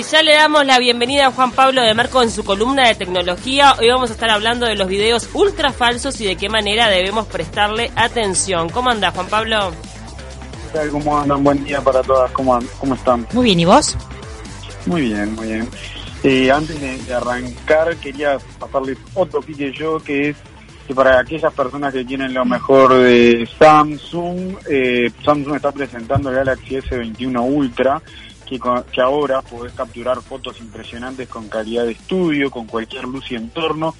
Y ya le damos la bienvenida a Juan Pablo de Marco en su columna de tecnología. Hoy vamos a estar hablando de los videos ultra falsos y de qué manera debemos prestarle atención. ¿Cómo anda, Juan Pablo? ¿Qué tal? ¿Cómo andan? Buen día para todas. ¿Cómo, cómo están? Muy bien, ¿y vos? Muy bien, muy bien. Eh, antes de, de arrancar, quería pasarles otro pique yo, que es que para aquellas personas que tienen lo mejor de Samsung, eh, Samsung está presentando el Galaxy S21 Ultra, que, que ahora podés capturar fotos impresionantes con calidad de estudio, con cualquier luz y entorno,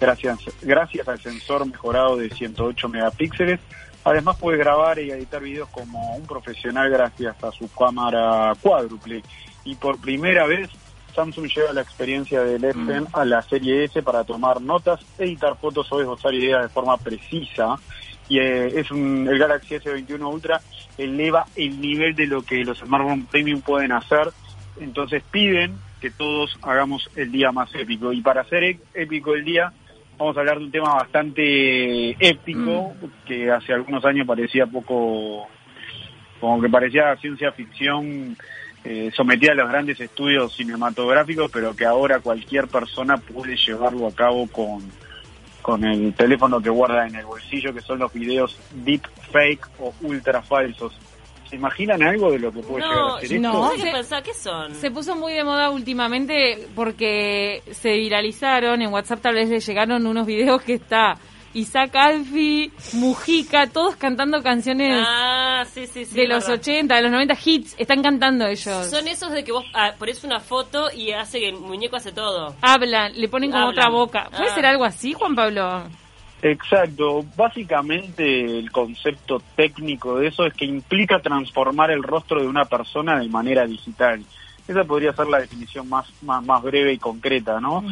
gracias, gracias al sensor mejorado de 108 megapíxeles. Además puede grabar y editar videos como un profesional gracias a su cámara cuádruple. Y por primera vez Samsung lleva la experiencia del S Pen a la serie S para tomar notas, editar fotos o esbozar ideas de forma precisa. Y eh, es un, el Galaxy S21 Ultra eleva el nivel de lo que los smartphones premium pueden hacer. Entonces piden que todos hagamos el día más épico. Y para hacer épico el día, vamos a hablar de un tema bastante épico que hace algunos años parecía poco, como que parecía ciencia ficción eh, sometida a los grandes estudios cinematográficos, pero que ahora cualquier persona puede llevarlo a cabo con, con el teléfono que guarda en el bolsillo, que son los videos deep fake o ultra falsos. ¿Se imaginan algo de lo que puede llegar No, a ser esto? no. Se puso muy de moda últimamente porque se viralizaron, en WhatsApp tal vez le llegaron unos videos que está Isaac Alfi, Mujica, todos cantando canciones Ah, sí, sí, sí. de los verdad. 80, de los 90 hits, están cantando ellos. Son esos de que vos ah, pones una foto y hace que el muñeco hace todo. Hablan, le ponen como Hablan. otra boca. ¿Puede Ah. ser algo así, Juan Pablo? Exacto. Básicamente el concepto técnico de eso es que implica transformar el rostro de una persona de manera digital. Esa podría ser la definición más, más, más breve y concreta, ¿no?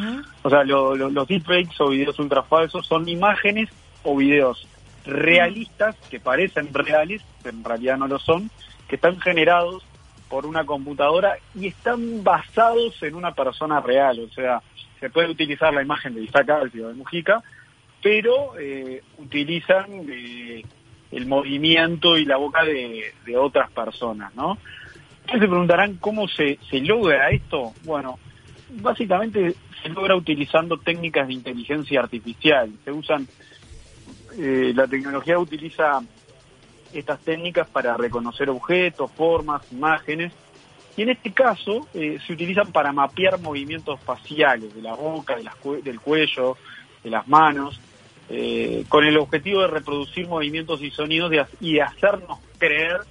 O sea, lo- lo- los deepfakes o videos ultra falsos son imágenes o videos realistas que parecen reales, pero en realidad no lo son, que están generados por una computadora y están basados en una persona real. O sea, se puede utilizar la imagen de Isaac Alfi o de Mujica, pero eh, utilizan eh, el movimiento y la boca de, de otras personas, ¿no? Ustedes se preguntarán cómo se, se logra esto. Bueno, básicamente se logra utilizando técnicas de inteligencia artificial. Se usan, eh, la tecnología utiliza estas técnicas para reconocer objetos, formas, imágenes, y en este caso eh, se utilizan para mapear movimientos faciales de la boca, de las del cuello, de las manos, eh, con el objetivo de reproducir movimientos y sonidos ha- y de hacernos creer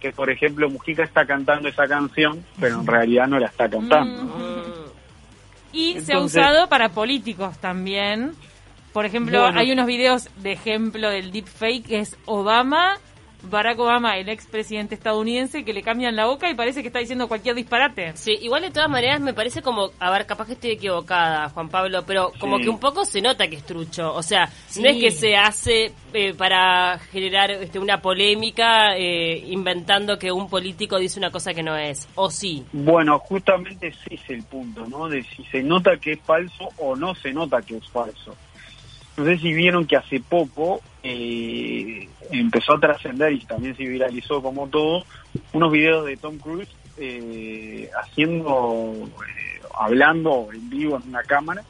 que, por ejemplo, Mujica está cantando esa canción, pero en realidad no la está cantando. Mm. Y se ha usado para políticos también. Por ejemplo, Bueno. hay unos videos de ejemplo del deepfake que es Obama, Barack Obama, el expresidente estadounidense, que le cambian la boca y parece que está diciendo cualquier disparate. Sí, igual de todas maneras me parece como, a ver, capaz que estoy equivocada, Juan Pablo, pero como Sí. que un poco se nota que es trucho. O sea, Sí. no es que se hace eh, para generar este, una polémica eh, inventando que un político dice una cosa que no es. O sí. Bueno, justamente ese es el punto, ¿no? De si se nota que es falso o no se nota que es falso. No sé si vieron que hace poco eh, empezó a trascender y también se viralizó como todo, unos videos de Tom Cruise eh, haciendo, eh, hablando en vivo en una cámara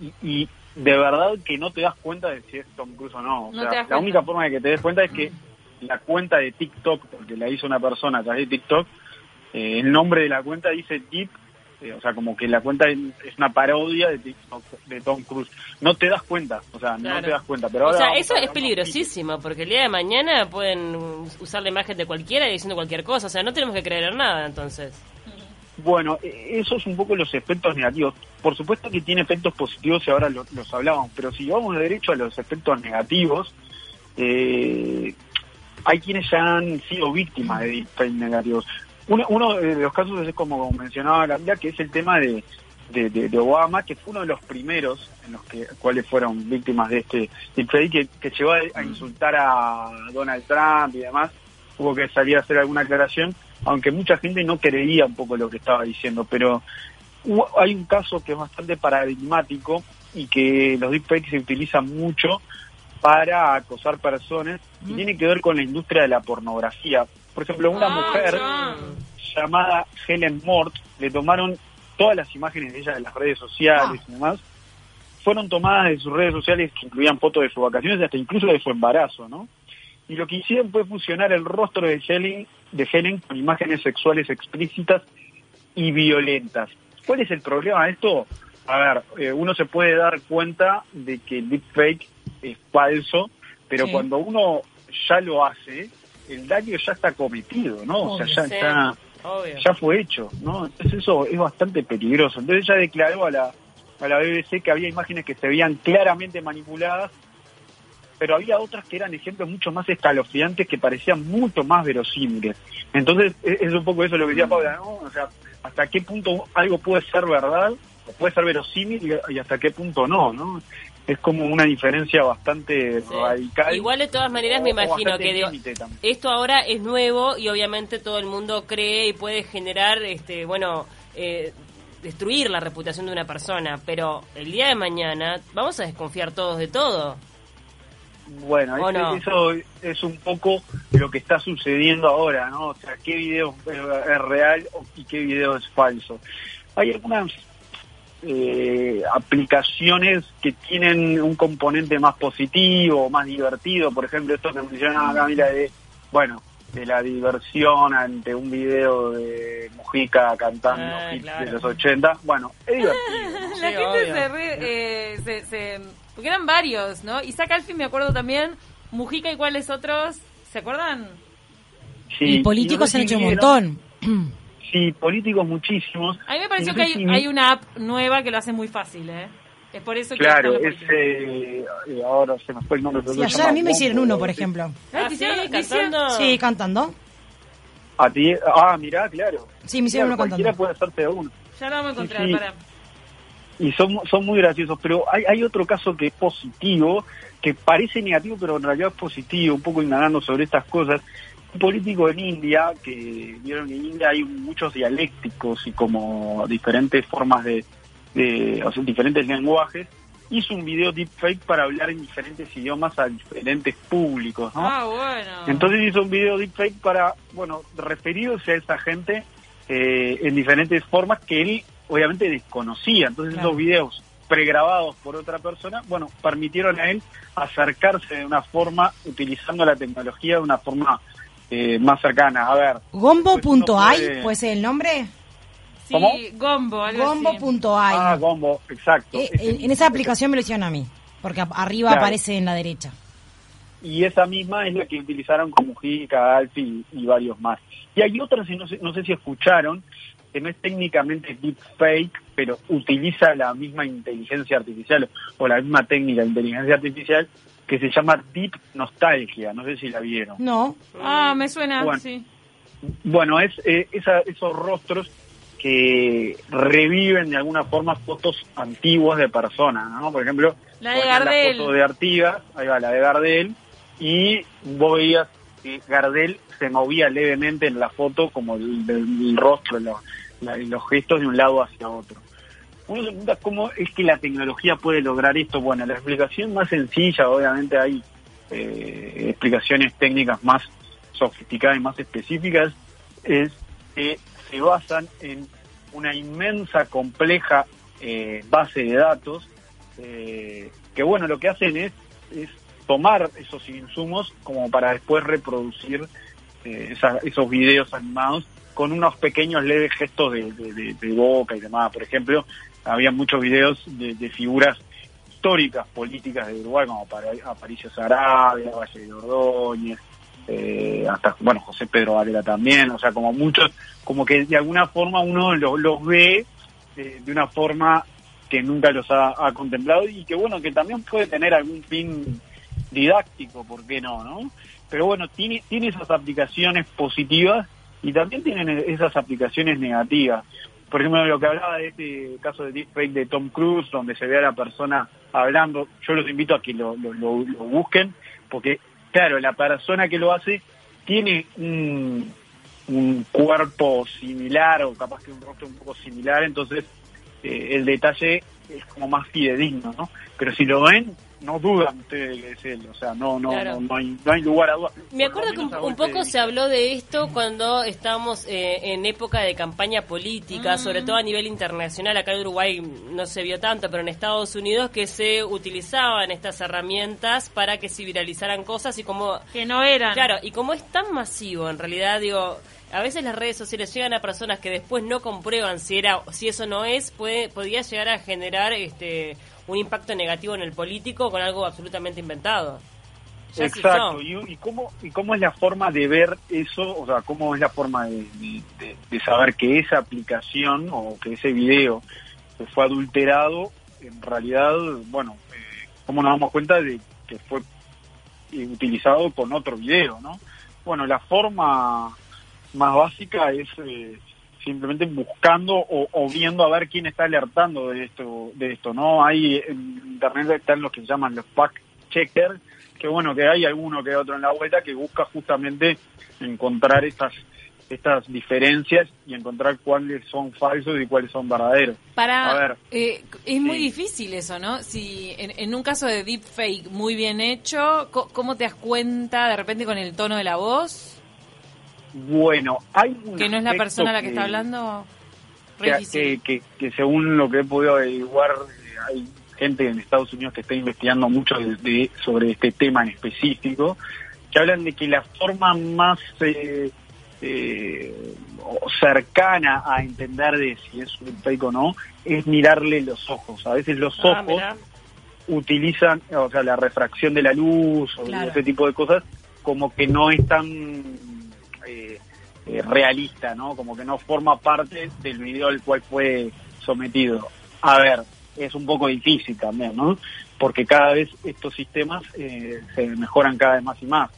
y, y de verdad que no te das cuenta de si es Tom Cruise o no. O No sea, la única forma de que te des cuenta es que la cuenta de TikTok, porque la hizo una persona a través de TikTok, eh, el nombre de la cuenta dice Deep, eh, o sea, como que la cuenta es es una parodia de de Tom Cruise. No te das cuenta, o sea, Claro. no te das cuenta. Pero o ahora sea, eso es peligrosísimo, porque el día de mañana pueden usar la imagen de cualquiera diciendo cualquier cosa. O sea, no tenemos que creer en nada, entonces. Bueno, eh, esos son un poco los efectos negativos. Por supuesto que tiene efectos positivos y ahora lo- los hablábamos, pero si vamos de derecho a los efectos negativos, eh, hay quienes ya han sido víctimas de deepfake negativos. Uno, uno de los casos es como mencionaba Camila, que es el tema de, de, de- de Obama, que fue uno de los primeros en los que cuales fueron víctimas de este deepfake, que, que llegó a, a insultar a Donald Trump y demás. Hubo que salir a hacer alguna aclaración, aunque mucha gente no creía un poco lo que estaba diciendo, pero hubo- hay un caso que es bastante paradigmático y que los deepfakes se utilizan mucho para acosar personas y tiene que ver con la industria de la pornografía. Por ejemplo, una Ah, mujer ya. llamada Helen Mort, le tomaron todas las imágenes de ella de las redes sociales y demás, fueron tomadas de sus redes sociales que incluían fotos de sus vacaciones, hasta incluso de su embarazo, ¿no? Y lo que hicieron fue fusionar el rostro de Helen, de Helen con imágenes sexuales explícitas y violentas. ¿Cuál es el problema de esto? A ver, eh, uno se puede dar cuenta de que el deepfake es falso, pero Sí. cuando uno ya lo hace, el daño ya está cometido, ¿no? o sea, ya Sí, está obvio. ya fue hecho, ¿no? Entonces eso es bastante peligroso. Entonces ella declaró a la, a la BBC que había imágenes que se veían claramente manipuladas, pero había otras que eran ejemplos mucho más escalofriantes que parecían mucho más verosímiles. Entonces e- es un poco eso lo que decía Paula, ¿no? O sea, hasta qué punto algo puede ser verdad, o puede ser verosímil y, y hasta qué punto no, ¿no? Es como una diferencia bastante Sí. radical. Igual de todas maneras me imagino que digo, esto ahora es nuevo y obviamente todo el mundo cree y puede generar, este, bueno, eh, destruir la reputación de una persona, pero el día de mañana vamos a desconfiar todos de todo. Bueno, eso es un poco lo que está sucediendo ahora, ¿no? O sea, qué video es real o- y qué video es falso. Hay algunas eh, aplicaciones que tienen un componente más positivo, más divertido, por ejemplo, esto que mencionaba acá, mira, de, bueno, de la diversión ante un video de Mujica cantando Ah, hits claro. de los 80, bueno, es divertido. ¿no? La Sí, gente obvio. se, re- eh, se, se- Porque eran varios, ¿no? Isaac Alfin me acuerdo también. Mujica y cuáles otros. ¿Se acuerdan? Sí, y políticos no han hecho un montón. Sí, políticos muchísimos. A mí me pareció que hay, si- hay una app nueva que lo hace muy fácil, ¿eh? Es por eso que... Claro, es, eh, eh, ahora se me fue el nombre. pero Sí, ayer a mí me hicieron uno, por ejemplo. Ah, ¿te sí, cantando. Sí, cantando. A ti, ah, mirá, claro. Sí, me hicieron Claro, uno cualquiera cantando. puede hacerte uno. Ya lo vamos a encontrar, Sí, sí. para. Y son, son muy graciosos, pero hay, hay otro caso que es positivo, que parece negativo, pero en realidad es positivo, un poco indagando sobre estas cosas. Un político en India, que vieron que en India hay muchos dialécticos y como diferentes formas de, de o sea, diferentes lenguajes, hizo un video deepfake para hablar en diferentes idiomas a diferentes públicos, ¿no? Ah, bueno. Entonces hizo un video deepfake para, bueno, referirse a esa gente eh, en diferentes formas que él obviamente desconocía. Entonces Claro. esos videos pregrabados por otra persona, bueno, permitieron a él acercarse de una forma, utilizando la tecnología de una forma eh, más cercana. A ver, Gombo.ai, Pues puede- ¿puede ser el nombre? sí, ¿cómo? Gombo. Gombo.ai. ah, Gombo, exacto. Eh, en, en esa aplicación me lo hicieron a mí, porque arriba Claro. aparece en la derecha. y esa misma es la que utilizaron con Mujica, Alfi y, y varios más. Y hay otras, y no sé, no sé si escucharon, que no es técnicamente deepfake, pero utiliza la misma inteligencia artificial o la misma técnica de inteligencia artificial que se llama Deep Nostalgia, no sé si la vieron. No, Ah, me suena, Bueno. sí. Bueno, es eh, esa- esos rostros que reviven de alguna forma fotos antiguas de personas, ¿no? Por ejemplo, La de Gardel. La foto de Artigas, ahí va, la de Gardel, y vos veías que Gardel se movía levemente en la foto como el, del- el rostro, lo- la- los gestos de un lado hacia otro. Uno se pregunta cómo es que la tecnología puede lograr esto. Bueno, la explicación más sencilla, obviamente hay eh, explicaciones técnicas más sofisticadas y más específicas, es que se basan en una inmensa, compleja eh, base de datos, eh, que bueno, lo que hacen es, es tomar esos insumos como para después reproducir eh, esos videos animados con unos pequeños leves gestos de, boca y demás. Por ejemplo, había muchos videos de, de figuras históricas políticas de Uruguay, como para Aparicio Sarabia, Valle de Ordóñez, eh, hasta, bueno, José Pedro Varela también, o sea, como muchos, como que de alguna forma uno lo- los ve eh, de una forma que nunca los ha, ha contemplado y que bueno, que también puede tener algún fin didáctico, ¿por qué no? no? Pero bueno, tiene, tiene esas aplicaciones positivas y también tienen esas aplicaciones negativas. Por ejemplo, lo que hablaba de este caso de deepfake de Tom Cruise, donde se ve a la persona hablando, yo los invito a que lo, lo- lo- busquen, porque claro, la persona que lo hace tiene un, un cuerpo similar o capaz que un rostro un poco similar, entonces eh, el detalle es como más fidedigno, ¿no? Pero si lo ven, no dudan ustedes que es él, o sea, no, no, Claro. no, no hay, no hay lugar a dudas. Me acuerdo que un, un poco se habló de esto cuando estábamos eh, en época de campaña política, sobre todo a nivel internacional. Acá en Uruguay no se vio tanto, pero en Estados Unidos que se utilizaban estas herramientas para que se viralizaran cosas y como Que no eran. Claro, y como es tan masivo, en realidad, digo, a veces las redes sociales llegan a personas que después no comprueban si era si eso no es, puede podría llegar a generar este un impacto negativo en el político con algo absolutamente inventado. Exacto, y, y cómo, ¿y cómo es la forma de ver eso? O sea, ¿cómo es la forma de, de- saber que esa aplicación o que ese video fue adulterado, en realidad, bueno, eh, ¿cómo nos damos cuenta de que fue eh, utilizado con otro video, no? Bueno, la forma más básica es eh, simplemente buscando o, o viendo a ver quién está alertando de esto, de esto, ¿no? Hay en internet están los que se llaman los fact checkers, que bueno, que hay alguno que otro en la vuelta que busca justamente encontrar estas estas diferencias y encontrar cuáles son falsos y cuáles son verdaderos. Para, A ver. eh, es muy Sí. difícil eso, ¿no? Si en, en un caso de deepfake muy bien hecho, ¿cómo te das cuenta de repente con el tono de la voz Bueno, hay un que no es la persona a la que que- está hablando? Que, que, según lo que he podido averiguar, eh, hay gente en Estados Unidos que está investigando mucho de- de- sobre este tema en específico, que hablan de que la forma más eh, eh, cercana a entender de si es un fake o no es mirarle los ojos. A veces los Ah, ojos mirá. utilizan, o sea, la refracción de la luz o Claro. ese tipo de cosas, como que no es tan eh, realista, ¿no? Como que no forma parte del video al cual fue sometido. A ver, es un poco difícil también, ¿no? Porque cada vez estos sistemas eh, se mejoran cada vez más y más.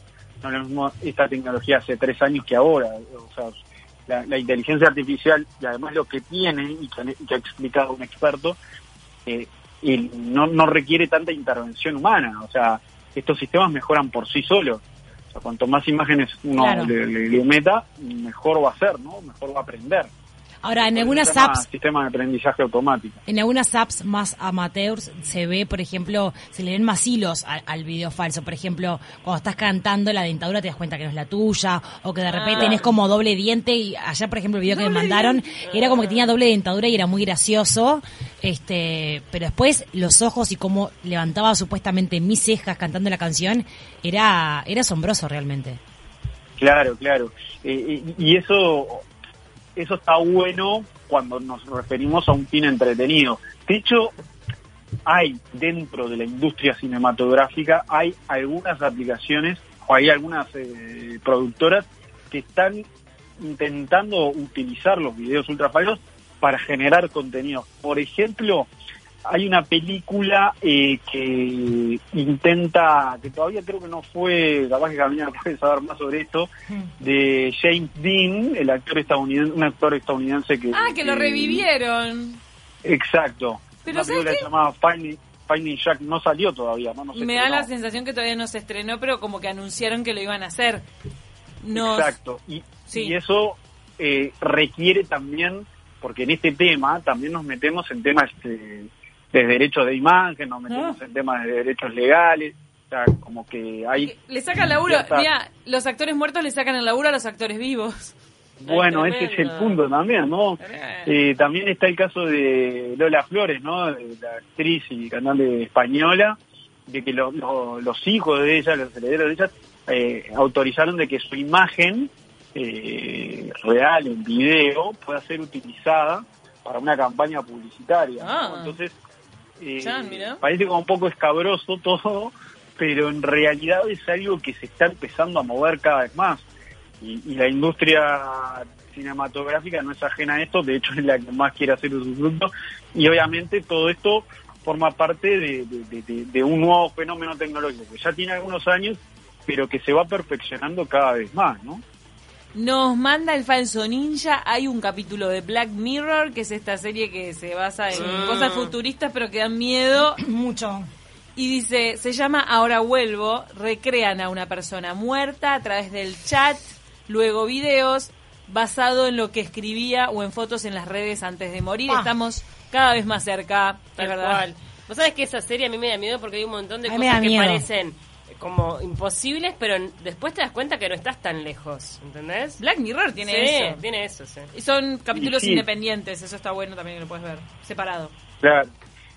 No lo mismo esta tecnología hace tres años que ahora. O sea, la, inteligencia artificial y además lo que tiene y que, y que ha explicado un experto, eh, y no, no requiere tanta intervención humana. O sea, estos sistemas mejoran por sí solos. O sea, cuanto más imágenes uno Claro. le, le- le meta, mejor va a ser, ¿no? Mejor va a aprender. Ahora, en algunas apps Sistema de aprendizaje automático. En algunas apps más amateurs se ve, por ejemplo, se le ven más hilos al, al video falso. Por ejemplo, cuando estás cantando la dentadura te das cuenta que no es la tuya, o que de repente Ah. tenés como doble diente. Y allá, por ejemplo, el video que me mandaron era como que tenía doble dentadura y era muy gracioso. Este, pero después los ojos y cómo levantaba supuestamente mis cejas cantando la canción era, era asombroso realmente. Claro, claro. Eh, y, y eso, eso está bueno cuando nos referimos a un fin entretenido. De hecho, hay dentro de la industria cinematográfica, hay algunas aplicaciones o hay algunas eh, productoras que están intentando utilizar los videos ultrafalsos para generar contenido. Por ejemplo, hay una película eh, que intenta, que todavía creo que no fue, capaz que Camila puede saber más sobre esto, de James Dean, el actor estadounidense, un actor estadounidense que... Ah, que lo revivieron. Exacto. Pero una ¿sabes película qué? llamada Finding, Finding Jack no salió todavía, ¿no? no se Me da la sensación que todavía no se estrenó, pero como que anunciaron que lo iban a hacer. Nos- Exacto. Y, Sí. y eso eh, requiere también, porque en este tema también nos metemos en temas eh, de derechos de imagen, nos metemos Ah. en temas de derechos legales, o sea, como que hay... Le sacan laburo. Cierta- Mira, los actores muertos le sacan el laburo a los actores vivos. Bueno, ese es el punto también, ¿no? Tremendo. Eh, también está el caso de Lola Flores, ¿no? De la actriz y cantante española, de que lo- lo- los hijos de ella, los herederos de ella, eh, autorizaron de que su imagen eh, real, en video, pueda ser utilizada para una campaña publicitaria. ¿no? Ah. Entonces, eh, parece como un poco escabroso todo, pero en realidad es algo que se está empezando a mover cada vez más. Y, y la industria cinematográfica no es ajena a esto, de hecho es la que más quiere hacer usufructo. Y obviamente todo esto forma parte de, de- de- de- de un nuevo fenómeno tecnológico que ya tiene algunos años, pero que se va perfeccionando cada vez más, ¿no? Nos manda el falso ninja. Hay un capítulo de Black Mirror, que es esta serie que se basa en cosas futuristas pero que dan miedo. Mucho. Y dice, se llama Ahora vuelvo. Recrean a una persona muerta a través del chat, luego videos, basado en lo que escribía o en fotos en las redes antes de morir. Ah. Estamos cada vez más cerca, Tal verdad. cual. Vos sabés que esa serie a mí me da miedo porque hay un montón de A cosas que miedo. parecen como imposibles, pero después te das cuenta que no estás tan lejos, ¿entendés? Black Mirror tiene sí, eso. tiene eso, sí. Y son capítulos Y sí. independientes, eso está bueno también que lo puedes ver, separado. Claro,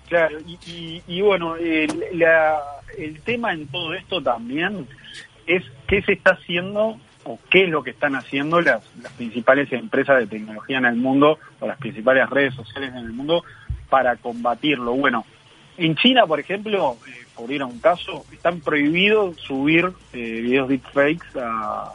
claro. Y, y- y bueno, el, la- el tema en todo esto también es qué se está haciendo o qué es lo que están haciendo las, las principales empresas de tecnología en el mundo o las principales redes sociales en el mundo para combatirlo. Bueno, en China, por ejemplo, eh, por ir a un caso, están prohibidos subir eh, videos deepfakes a,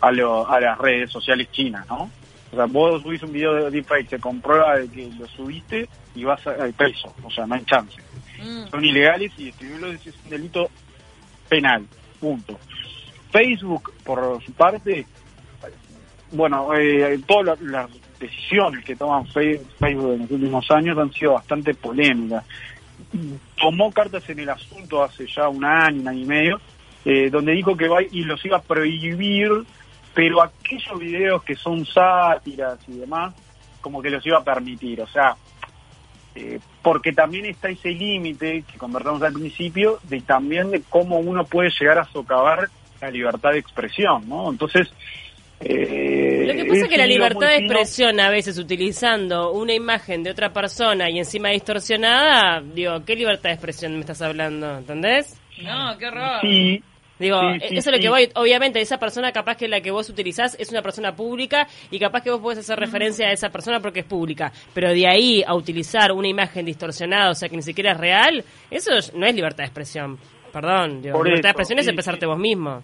a, lo- a las redes sociales chinas, ¿no? O sea, vos subís un video de deepfake, se comprueba de que lo subiste y vas a- al preso, o sea, no hay chance. Mm. Son ilegales y escribirlo es un delito penal, punto. Facebook, por su parte, bueno, eh, todas la- las decisiones que toman Facebook en los últimos años han sido bastante polémicas. Tomó cartas en el asunto hace ya un año, un año y medio, eh, donde dijo que va y los iba a prohibir, pero aquellos videos que son sátiras y demás, como que los iba a permitir. O sea, eh, porque también está ese límite que conversamos al principio de también de cómo uno puede llegar a socavar la libertad de expresión, ¿no? Entonces, eh, Lo que pasa es que la libertad de expresión a veces utilizando una imagen de otra persona y encima distorsionada, digo, ¿qué libertad de expresión me estás hablando? ¿Entendés? No, qué horror. Sí, Digo, Sí, sí, eso es lo que voy. Obviamente, esa persona capaz que la que vos utilizás es una persona pública y capaz que vos podés hacer referencia a esa persona porque es pública. Pero de ahí a utilizar una imagen distorsionada, o sea, que ni siquiera es real, eso es- no es libertad de expresión. Perdón, digo, libertad de expresión es expresarte sí. vos mismo.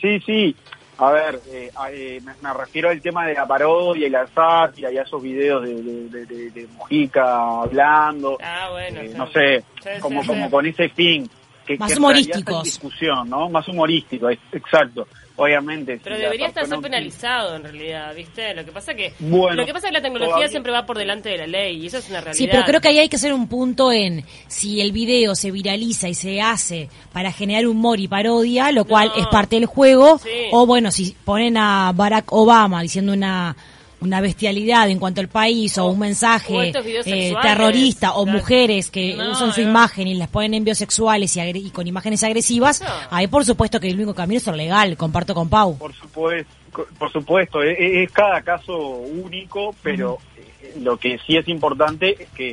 Sí, sí. A ver, eh, a- eh, me, me refiero al tema de la parodia y la sátira y a esos videos de, de, de- de- de Mujica hablando, Ah, bueno. eh, sí. no sé, Sí, sí, como, sí. como con ese fin. Que, Más que humorísticos. en discusión, ¿no? Más humorístico, exacto. Obviamente. Pero si debería estar persona- penalizado en realidad, ¿viste? Lo que pasa que Bueno, lo que pasa es que la tecnología todavía- siempre va por delante de la ley y eso es una realidad. Sí, pero creo que ahí hay que hacer un punto en si el video se viraliza y se hace para generar humor y parodia, lo cual No. es parte del juego, Sí. o bueno, si ponen a Barack Obama diciendo una una bestialidad en cuanto al país o, O- un mensaje eh, terrorista o claro. mujeres que No, usan su no. imagen y las ponen en biosexuales y, agre- y con imágenes agresivas, No. ahí por supuesto que el único camino es ser legal, comparto con Pau. Por supuesto, por supuesto, es, es cada caso único, pero eh, lo que sí es importante es que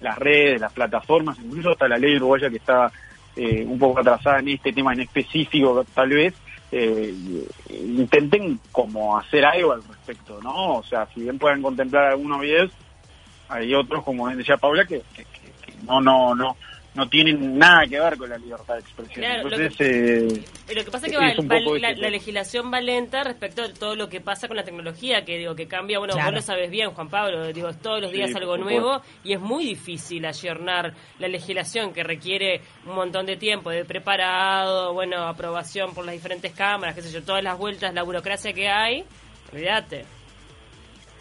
las redes, las plataformas, incluso hasta la ley uruguaya que está eh, un poco atrasada en este tema en específico, tal vez, eh, intenten como hacer algo al respecto, ¿no? O sea, si bien puedan contemplar algunos videos, hay otros, como decía Paula, que- que- que no, no, no, no tienen nada que ver con la libertad de expresión. Claro, lo Entonces, que- eh, Lo que pasa es que Es va- un va- poco la, legislación va lenta respecto a todo lo que pasa con la tecnología, que digo que cambia, bueno, Claro. vos lo sabes bien, Juan Pablo, digo, es todos los días algo nuevo y es muy difícil ayornar la legislación que requiere un montón de tiempo, de preparado, bueno, aprobación por las diferentes cámaras, qué sé yo, todas las vueltas, la burocracia que hay, olvídate.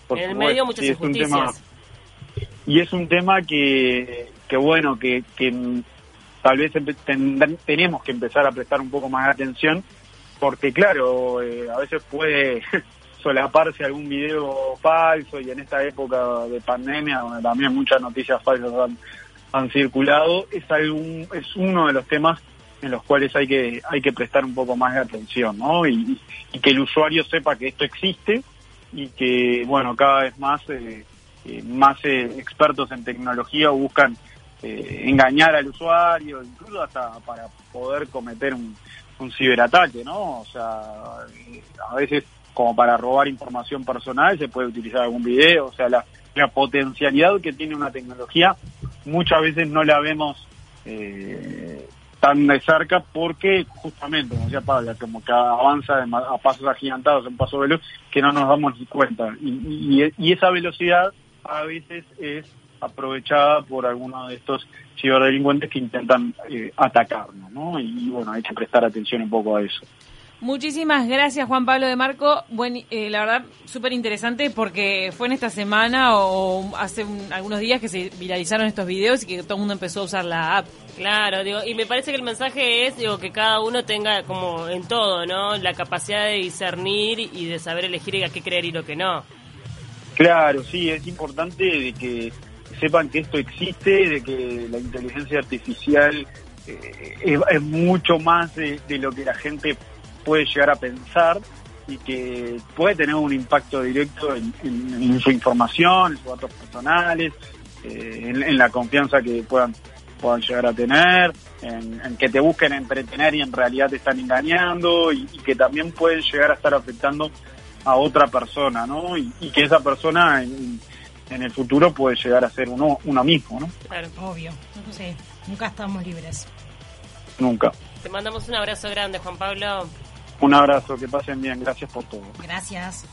en el medio muchas sí, injusticias. Y es un tema que, que bueno, que, que tal vez tendrán- tenemos que empezar a prestar un poco más de atención, porque claro, eh, a veces puede solaparse algún video falso y en esta época de pandemia, donde también muchas noticias falsas han, han circulado, es, algún, es uno de los temas en los cuales hay que hay que prestar un poco más de atención, ¿no? Y, y que el usuario sepa que esto existe y que, bueno, cada vez más eh, más eh, expertos en tecnología buscan eh, engañar al usuario, incluso hasta para poder cometer un, un ciberataque, ¿no? O sea, eh, a veces como para robar información personal se puede utilizar algún video, o sea, la, la potencialidad que tiene una tecnología muchas veces no la vemos eh, tan de cerca porque justamente, como decía Pablo, como que avanza de a pasos agigantados, en paso veloz, que no nos damos ni cuenta. Y esa velocidad a veces es aprovechada por algunos de estos ciberdelincuentes que intentan eh, atacarnos, ¿no? Y bueno, hay que prestar atención un poco a eso. Muchísimas gracias, Juan Pablo de Marco. Buen, eh, la verdad, súper interesante porque fue en esta semana o hace un- algunos días que se viralizaron estos videos y que todo el mundo empezó a usar la app. Claro, digo, y me parece que el mensaje es digo, que cada uno tenga como en todo, ¿no? La capacidad de discernir y de saber elegir a qué creer y lo que no. Claro, sí, es importante de que sepan que esto existe, de que la inteligencia artificial eh, es, mucho más de, lo que la gente puede llegar a pensar y que puede tener un impacto directo en, su información, en sus datos personales, eh, en, la confianza que puedan puedan llegar a tener, en, en que te busquen entretener y en realidad te están engañando y, y que también pueden llegar a estar afectando a otra persona, ¿no? Y, y que esa persona en, en el futuro puede llegar a ser uno, uno mismo, ¿no? Claro. Obvio. Sí, nunca estamos libres. Nunca. Te mandamos un abrazo grande, Juan Pablo. Un abrazo, que pasen bien, gracias por todo. Gracias.